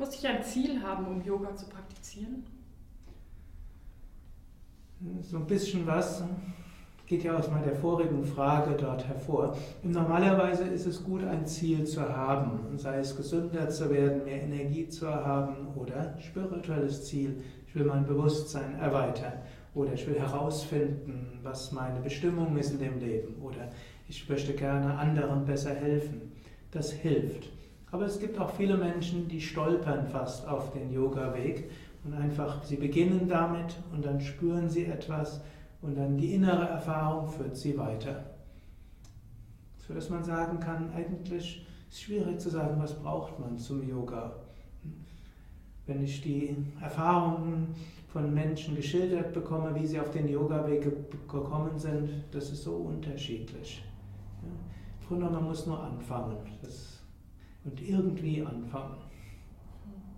Muss ich ein Ziel haben, um Yoga zu praktizieren? So ein bisschen was geht ja aus meiner vorigen Frage dort hervor. Normalerweise ist es gut, ein Ziel zu haben, sei es gesünder zu werden, mehr Energie zu haben oder spirituelles Ziel. Ich will mein Bewusstsein erweitern oder ich will herausfinden, was meine Bestimmung ist in dem Leben oder ich möchte gerne anderen besser helfen. Das hilft. Aber es gibt auch viele Menschen, die stolpern fast auf den Yoga-Weg und einfach, sie beginnen damit und dann spüren sie etwas und dann die innere Erfahrung führt sie weiter. So dass man sagen kann, eigentlich ist es schwierig zu sagen, was braucht man zum Yoga. Wenn ich die Erfahrungen von Menschen geschildert bekomme, wie sie auf den Yoga-Weg gekommen sind, das ist so unterschiedlich. Im Grunde man muss nur anfangen. Das und irgendwie anfangen.